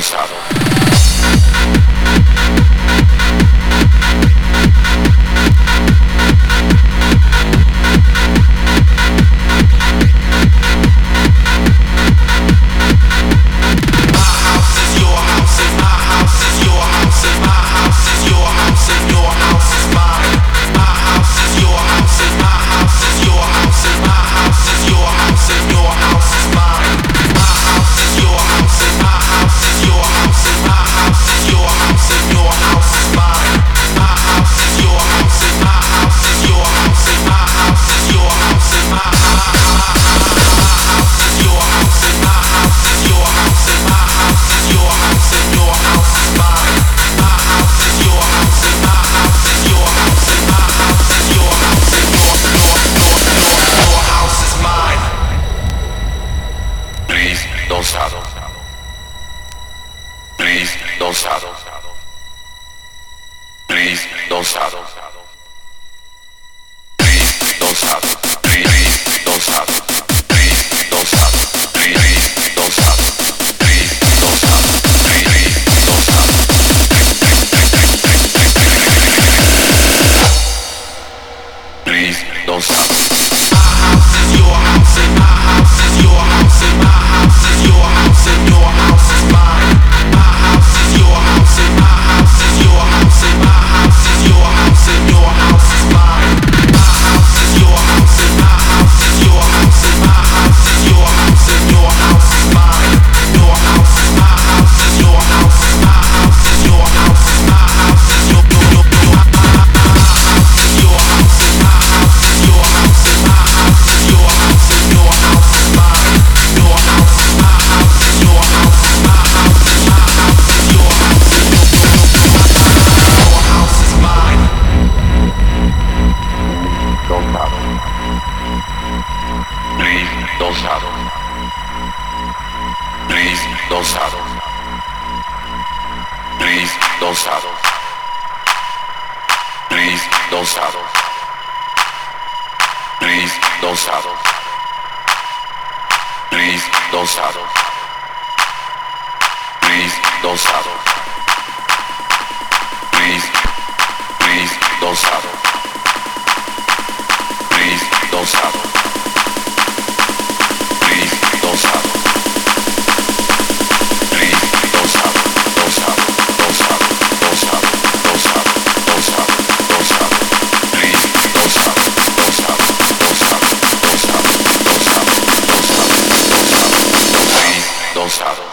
don't stop. don't stop. Please don't stop. Please don't stop. Please don't stop. Please don't stop. Please don't stop. Don't stop.